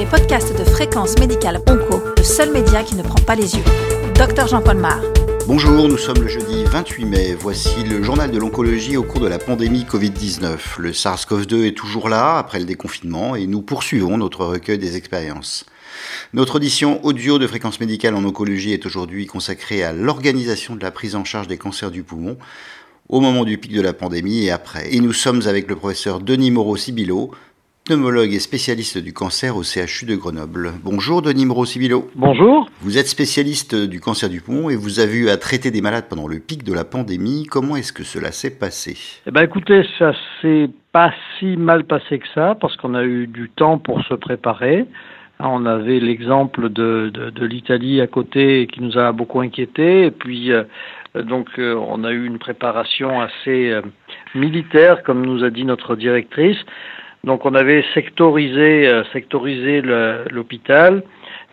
les podcasts de Fréquence Médicale Onco, le seul média qui ne prend pas les yeux. Docteur Jean-Paul Mar. Bonjour, nous sommes le jeudi 28 mai. Voici le journal de l'oncologie au cours de la pandémie Covid-19. Le SARS-CoV-2 est toujours là après le déconfinement et nous poursuivons notre recueil des expériences. Notre audition audio de fréquence médicale en oncologie est aujourd'hui consacrée à l'organisation de la prise en charge des cancers du poumon au moment du pic de la pandémie et après. Et nous sommes avec le professeur Denis Moreau-Sibilo, pneumologue et spécialiste du cancer au CHU de Grenoble. Bonjour Denis Moreau-Sibilo. Bonjour. Vous êtes spécialiste du cancer du poumon et vous avez eu à traiter des malades pendant le pic de la pandémie. Comment est-ce que cela s'est passé? Eh ben écoutez, ça s'est pas si mal passé que ça parce qu'on a eu du temps pour se préparer. On avait l'exemple de, de, l'Italie à côté qui nous a beaucoup inquiété et puis euh, donc euh, on a eu une préparation assez euh, militaire comme nous a dit notre directrice. Donc on avait sectorisé, euh, l'hôpital.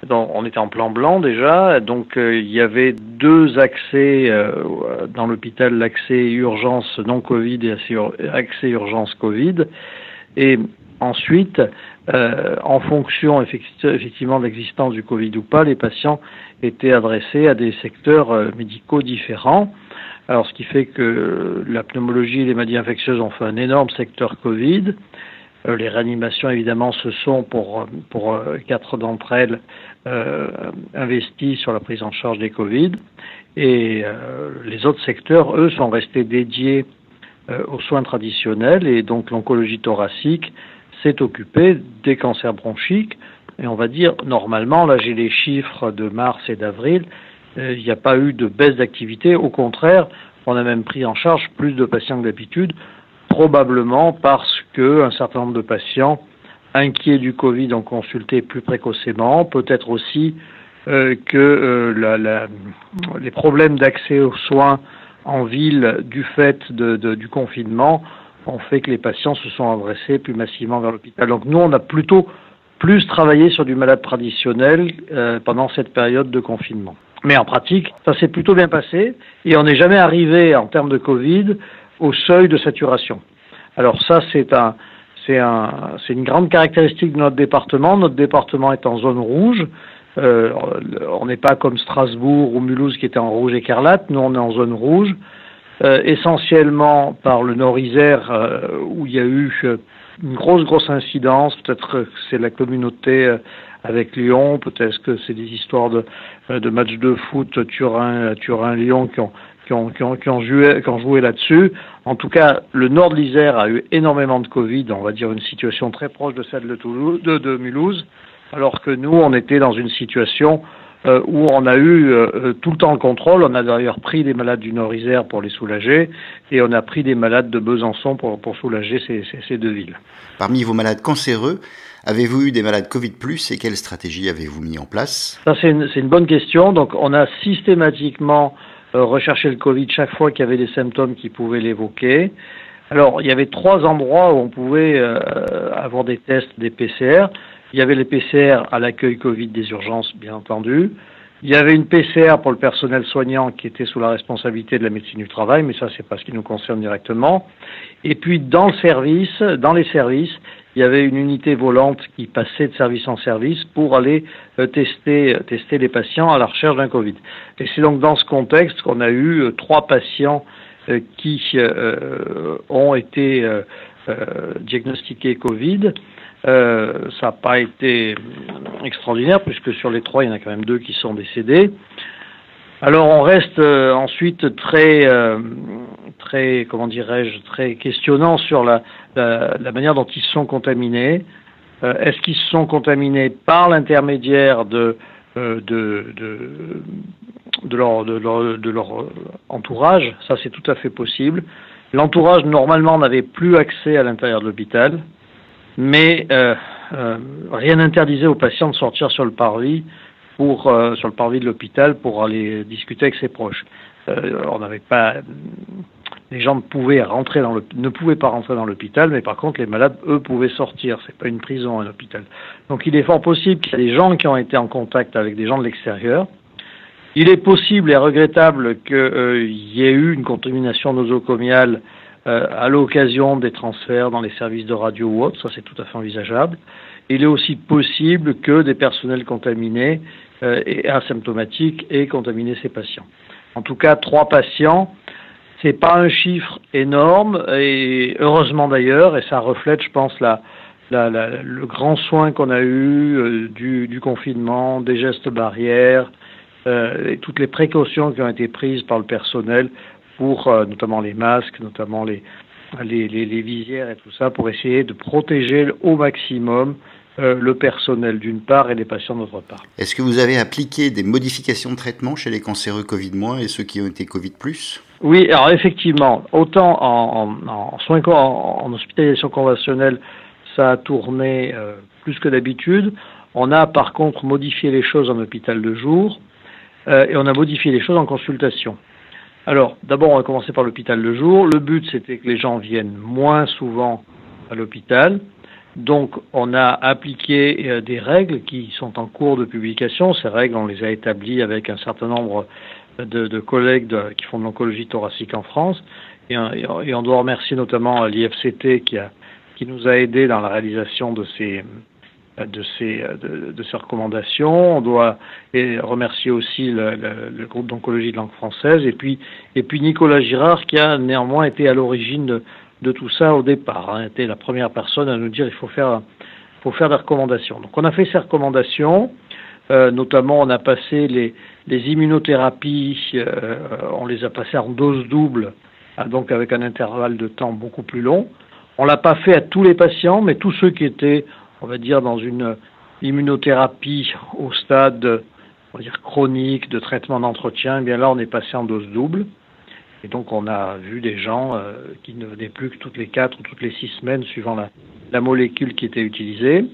On était en plan blanc déjà, donc euh, il y avait deux accès euh, dans l'hôpital, l'accès urgence non Covid et accès urgence Covid. Et ensuite, en fonction effectivement de l'existence du Covid ou pas, les patients étaient adressés à des secteurs médicaux différents. Alors ce qui fait que la pneumologie et les maladies infectieuses ont fait un énorme secteur Covid. Euh, les réanimations, évidemment, ce sont pour, pour euh, quatre d'entre elles euh, investies sur la prise en charge des Covid. Et les autres secteurs, eux, sont restés dédiés aux soins traditionnels. Et donc l'oncologie thoracique s'est occupée des cancers bronchiques. Et on va dire, normalement, là j'ai les chiffres de mars et d'avril, il n'y a pas eu de baisse d'activité. Au contraire, on a même pris en charge plus de patients que d'habitude probablement parce que un certain nombre de patients inquiets du Covid ont consulté plus précocement, peut-être aussi euh, que euh, les problèmes d'accès aux soins en ville du fait du confinement ont fait que les patients se sont adressés plus massivement vers l'hôpital. Donc nous, on a plutôt plus travaillé sur du malade traditionnel euh, pendant cette période de confinement. Mais en pratique, ça s'est plutôt bien passé et on n'est jamais arrivé en termes de Covid au seuil de saturation. Alors ça, c'est un, un, une grande caractéristique de notre département. Notre département est en zone rouge. Euh, on n'est pas comme Strasbourg ou Mulhouse qui était en rouge écarlate. Nous, on est en zone rouge, euh, essentiellement par le Nord-Isère euh, où il y a eu une grosse, grosse incidence. Peut-être que c'est la communauté avec Lyon, peut-être que c'est des histoires de, de matchs de foot Turin, Turin-Lyon qui ont, qui ont, qui ont, qui ont joué, qui ont joué là-dessus. En tout cas, le nord de l'Isère a eu énormément de Covid, on va dire une situation très proche de celle de, Toulouse, de, de Mulhouse, alors que nous, on était dans une situation euh, où on a eu euh, tout le temps le contrôle. On a d'ailleurs pris des malades du Nord-Isère pour les soulager et on a pris des malades de Besançon pour, pour soulager ces, ces, ces deux villes. Parmi vos malades cancéreux, Avez-vous eu des malades Covid plus et quelle stratégie avez-vous mis en place? Ça, c'est une, une, bonne question. Donc, on a systématiquement euh, rechercher le Covid chaque fois qu'il y avait des symptômes qui pouvaient l'évoquer. Alors, il y avait trois endroits où on pouvait euh, avoir des tests, des PCR. Il y avait les PCR à l'accueil Covid des urgences, bien entendu. Il y avait une PCR pour le personnel soignant qui était sous la responsabilité de la médecine du travail, mais ça, c'est pas ce qui nous concerne directement. Et puis, dans le service, dans les services, il y avait une unité volante qui passait de service en service pour aller euh, tester, euh, tester les patients à la recherche d'un Covid. Et c'est donc dans ce contexte qu'on a eu euh, trois patients qui ont été diagnostiqués Covid. Ça n'a pas été extraordinaire puisque sur les trois, il y en a quand même deux qui sont décédés. Alors on reste ensuite très très, comment dirais-je, très questionnant sur la, la, manière dont ils sont contaminés. Euh, est-ce qu'ils sont contaminés par l'intermédiaire de, euh, de, de, de, leur, de, leur, de leur entourage? Ça, c'est tout à fait possible. L'entourage, normalement, n'avait plus accès à l'intérieur de l'hôpital, mais euh, euh rien n'interdisait aux patients de sortir sur le parvis pour sur le parvis de l'hôpital pour aller discuter avec ses proches. on n'avait pas les gens pouvaient rentrer dans le, ne pouvaient pas rentrer dans l'hôpital, mais par contre les malades, eux, pouvaient sortir. C'est pas une prison, un hôpital. Donc il est fort possible qu'il y ait des gens qui ont été en contact avec des gens de l'extérieur. Il est possible et regrettable qu'il euh, y ait eu une contamination nosocomiale euh, à l'occasion des transferts dans les services de radio ou autres, ça c'est tout à fait envisageable. Il est aussi possible que des personnels contaminés euh, et asymptomatiques aient contaminé ces patients. En tout cas, trois patients, c'est pas un chiffre énorme et heureusement d'ailleurs, et ça reflète, je pense, la, la, la, le grand soin qu'on a eu euh, du, du, confinement, des gestes barrières, euh, et toutes les précautions qui ont été prises par le personnel pour euh, notamment les masques, notamment les, les, les, les, visières et tout ça, pour essayer de protéger au maximum euh, le personnel d'une part et les patients d'autre part. Est-ce que vous avez appliqué des modifications de traitement chez les cancéreux Covid- et ceux qui ont été Covid +. Oui, alors effectivement, autant en, en, en soins en, en, hospitalisation conventionnelle, ça a tourné euh, plus que d'habitude. On a par contre modifié les choses en hôpital de jour euh, et on a modifié les choses en consultation. Alors, d'abord, on va commencer par l'hôpital de jour. Le but, c'était que les gens viennent moins souvent à l'hôpital. Donc, on a appliqué euh, des règles qui sont en cours de publication. Ces règles, on les a établies avec un certain nombre de, collègues qui font de l'oncologie thoracique en France. Et, on doit remercier notamment l'IFCT qui nous a aidés dans la réalisation de ces, de ces, de, de ces recommandations. On doit et remercier aussi le, groupe d'oncologie de langue française et puis, et puis Nicolas Girard qui a néanmoins été à l'origine de, tout ça au départ, hein, été la première personne à nous dire il faut faire, faut faire des recommandations. Donc on a fait ces recommandations. Euh, notamment, on a passé les, immunothérapies, euh, on les a passées en dose double, donc avec un intervalle de temps beaucoup plus long. On l'a pas fait à tous les patients, mais tous ceux qui étaient on va dire, dans une immunothérapie au stade on va dire, chronique de traitement d'entretien, eh bien là, on est passé en dose double. Et donc, on a vu des gens euh, qui ne venaient plus que toutes les quatre ou toutes les six semaines, suivant la, la molécule qui était utilisée.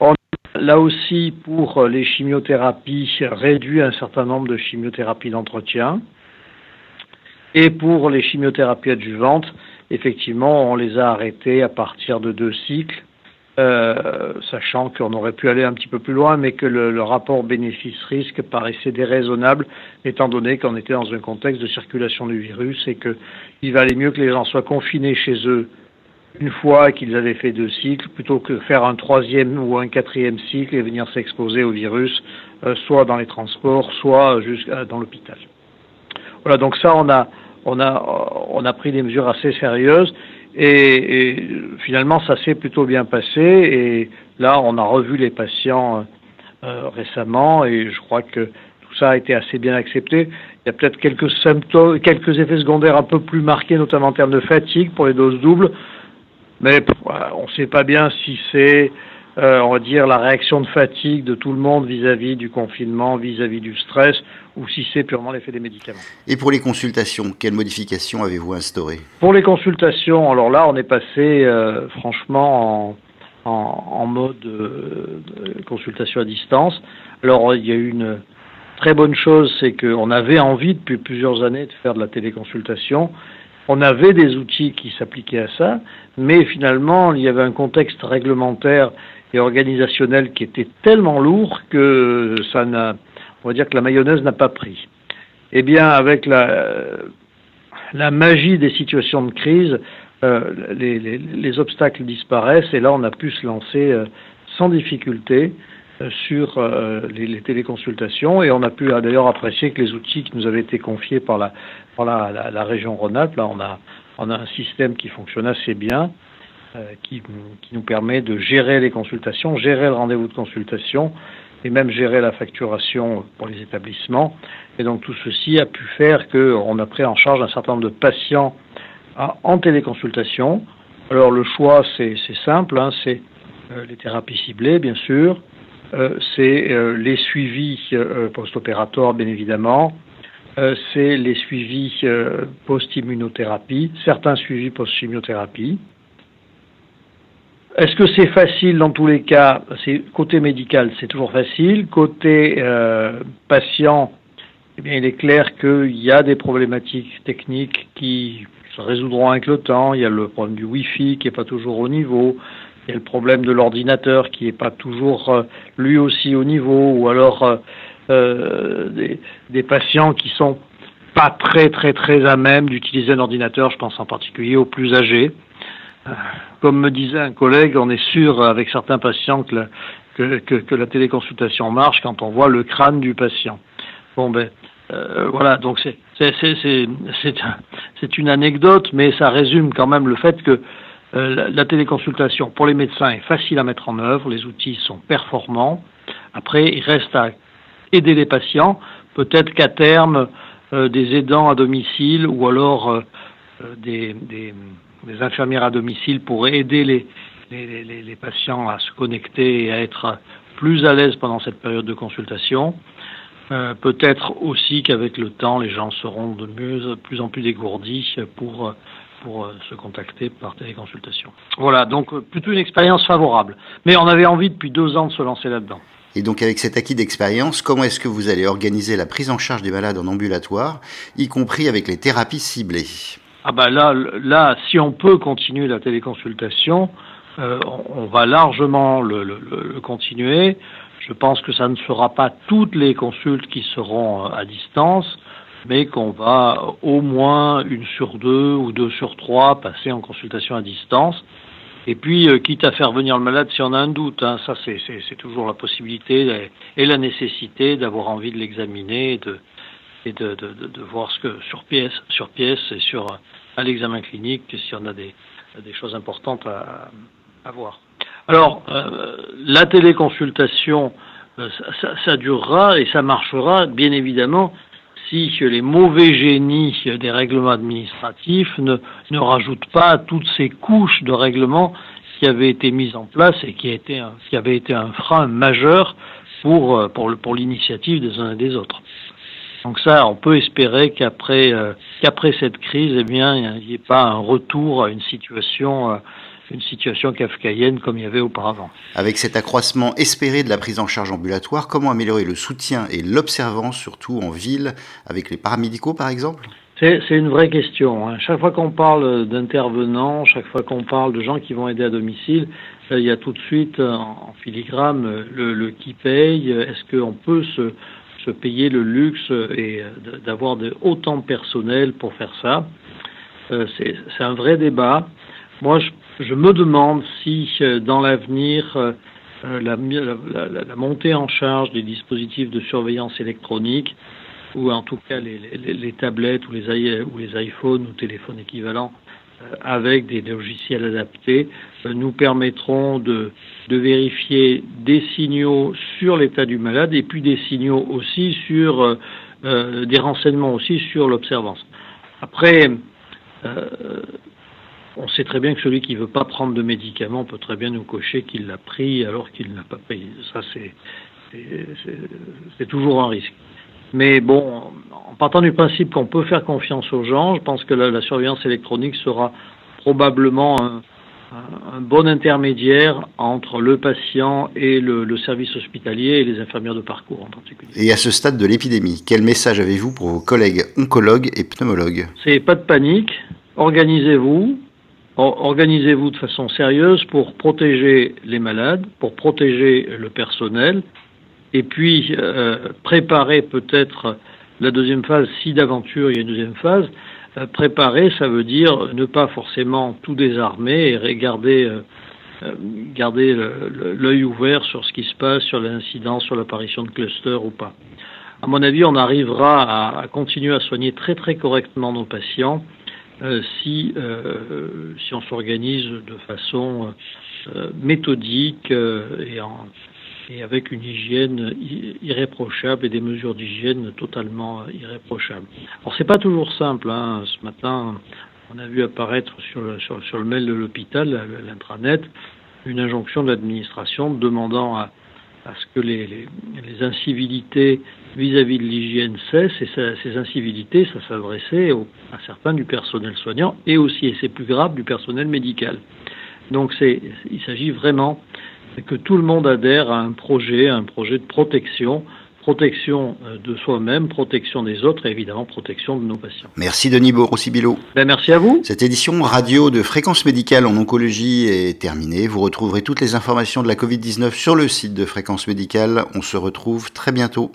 On a là aussi, pour les chimiothérapies, réduit un certain nombre de chimiothérapies d'entretien. Et pour les chimiothérapies adjuvantes, effectivement, on les a arrêtées à partir de deux cycles euh, sachant qu'on aurait pu aller un petit peu plus loin, mais que le, le rapport bénéfice-risque paraissait déraisonnable, étant donné qu'on était dans un contexte de circulation du virus et qu'il valait mieux que les gens soient confinés chez eux une fois qu'ils avaient fait deux cycles, plutôt que faire un troisième ou un quatrième cycle et venir s'exposer au virus, euh, soit dans les transports, soit jusqu'à dans l'hôpital. Voilà, donc ça, on a, on a, on a pris des mesures assez sérieuses. Et, finalement, ça s'est plutôt bien passé. Et là, on a revu les patients euh, récemment et je crois que tout ça a été assez bien accepté. Il y a peut-être quelques symptômes, quelques effets secondaires un peu plus marqués, notamment en termes de fatigue pour les doses doubles. Mais on ne sait pas bien si c'est euh, on va dire, la réaction de fatigue de tout le monde vis-à-vis -vis du confinement, vis-à-vis -vis du stress, ou si c'est purement l'effet des médicaments. Et pour les consultations, quelles modifications avez-vous instaurées? Pour les consultations, alors là, on est passé euh, franchement en, en, en mode euh, consultation à distance. Alors, il y a eu une très bonne chose, c'est qu'on avait envie depuis plusieurs années de faire de la téléconsultation. On avait des outils qui s'appliquaient à ça, mais finalement, il y avait un contexte réglementaire et organisationnel qui était tellement lourd que ça n'a, on va dire que la mayonnaise n'a pas pris. Eh bien, avec la, la magie des situations de crise, euh, les, les, les, obstacles disparaissent et là, on a pu se lancer euh, sans difficulté euh, sur les, les, téléconsultations et on a pu d'ailleurs apprécier que les outils qui nous avaient été confiés par la, par la, la région Rhône-Alpes, là, on a, on a un système qui fonctionne assez bien qui, qui, nous permet de gérer les consultations, gérer le rendez-vous de consultation et même gérer la facturation pour les établissements. Et donc tout ceci a pu faire qu'on a pris en charge un certain nombre de patients en téléconsultation. Alors le choix, c'est simple, hein, c'est euh, les thérapies ciblées, bien sûr, euh, c'est euh, les suivis post-opératoires, bien évidemment, c'est les suivis post-immunothérapie, certains suivis post-chimiothérapie, est-ce que c'est facile dans tous les cas? Côté médical, c'est toujours facile. Côté euh, patient, eh bien, il est clair qu'il y a des problématiques techniques qui se résoudront avec le temps. Il y a le problème du Wi-Fi qui n'est pas toujours au niveau. Il y a le problème de l'ordinateur qui n'est pas toujours euh, lui aussi au niveau. Ou alors euh, euh, des, des patients qui sont pas très très très à même d'utiliser un ordinateur. Je pense en particulier aux plus âgés. Comme me disait un collègue, on est sûr avec certains patients que la, téléconsultation marche quand on voit le crâne du patient. Bon ben euh, voilà, donc c'est une anecdote, mais ça résume quand même le fait que euh, la, téléconsultation pour les médecins est facile à mettre en œuvre, les outils sont performants. Après, il reste à aider les patients. Peut-être qu'à terme, euh, des aidants à domicile ou alors des, des, des, infirmières à domicile pourraient aider les, les, les, les, patients à se connecter et à être plus à l'aise pendant cette période de consultation. Euh, peut-être aussi qu'avec le temps, les gens seront de mieux, plus en plus dégourdis pour, pour euh, se contacter par téléconsultation. Voilà, donc euh, plutôt une expérience favorable. Mais on avait envie depuis deux ans de se lancer là-dedans. Et donc avec cet acquis d'expérience, comment est-ce que vous allez organiser la prise en charge des malades en ambulatoire, y compris avec les thérapies ciblées? Ah ben là, là, si on peut continuer la téléconsultation, on va largement le, le, le continuer. Je pense que ça ne sera pas toutes les consultes qui seront euh, à distance, mais qu'on va au moins une sur deux ou deux sur trois passer en consultation à distance. Et puis, euh, quitte à faire venir le malade si on a un doute, hein, ça c'est toujours la possibilité et la nécessité d'avoir envie de l'examiner et, de, et de, de, de, voir ce que sur pièce, sur pièce et sur à l'examen clinique si on a des, des choses importantes à, à voir. Alors, euh, la téléconsultation, euh, ça, ça, durera et ça marchera, bien évidemment, si les mauvais génies des règlements administratifs ne, ne rajoutent pas toutes ces couches de règlements qui avaient été mises en place et qui, un, qui avaient été un frein majeur pour, euh, pour, pour l'initiative des uns et des autres. Donc ça, on peut espérer qu'après qu'après cette crise, eh bien, il n'y ait pas un retour à une situation une situation kafkaïenne comme il y avait auparavant. Avec cet accroissement espéré de la prise en charge ambulatoire, comment améliorer le soutien et l'observance, surtout en ville, avec les paramédicaux par exemple? C'est une vraie question. Hein. Chaque fois qu'on parle d'intervenants, chaque fois qu'on parle de gens qui vont aider à domicile, euh, il y a tout de suite en filigrane le, le qui paye. Est-ce qu'on peut se, se, payer le luxe et d'avoir autant de personnel pour faire ça euh, C'est un vrai débat. Moi, je me demande si euh, dans l'avenir euh, euh, la, montée en charge des dispositifs de surveillance électronique, ou en tout cas les, tablettes ou les iPhones ou téléphones équivalents avec des logiciels adaptés, nous permettront de, vérifier des signaux sur l'état du malade et puis des signaux aussi sur euh, des renseignements aussi sur l'observance. Après, euh, on sait très bien que celui qui ne veut pas prendre de médicaments peut très bien nous cocher qu'il l'a pris alors qu'il n'a pas payé. Ça, c'est toujours un risque. Mais bon, en partant du principe qu'on peut faire confiance aux gens, je pense que la, surveillance électronique sera probablement un, bon intermédiaire entre le patient et le, le, service hospitalier et les infirmières de parcours en particulier. Et à ce stade de l'épidémie, quel message avez-vous pour vos collègues oncologues et pneumologues? C'est pas de panique, organisez-vous, organisez-vous de façon sérieuse pour protéger les malades, pour protéger le personnel, et puis euh, préparer peut-être la deuxième phase, si d'aventure il y a une deuxième phase. Euh, préparer, ça veut dire ne pas forcément tout désarmer et euh, euh garder l'œil ouvert sur ce qui se passe, sur l'incidence, sur l'apparition de clusters ou pas. À mon avis, on arrivera à, à continuer à soigner très très correctement nos patients euh, si, euh, si on s'organise de façon euh, méthodique et, en, et avec une hygiène irréprochable et des mesures d'hygiène totalement irréprochables. Alors c'est pas toujours simple. Hein. Ce matin, on a vu apparaître sur le, mail de l'hôpital, l'intranet, une injonction de l'administration demandant à, ce que les, incivilités vis-à-vis -vis de l'hygiène cessent, et ces incivilités, ça s'adressait à certains du personnel soignant et aussi, et c'est plus grave, du personnel médical. Donc il s'agit vraiment que tout le monde adhère à un projet, à un projet de protection protection euh, de soi-même, protection des autres et évidemment protection de nos patients. Merci Denis Borosibilo. Ben, merci à vous. Cette édition radio de fréquence médicale en oncologie est terminée. Vous retrouverez toutes les informations de la Covid-19 sur le site de fréquence médicale. On se retrouve très bientôt.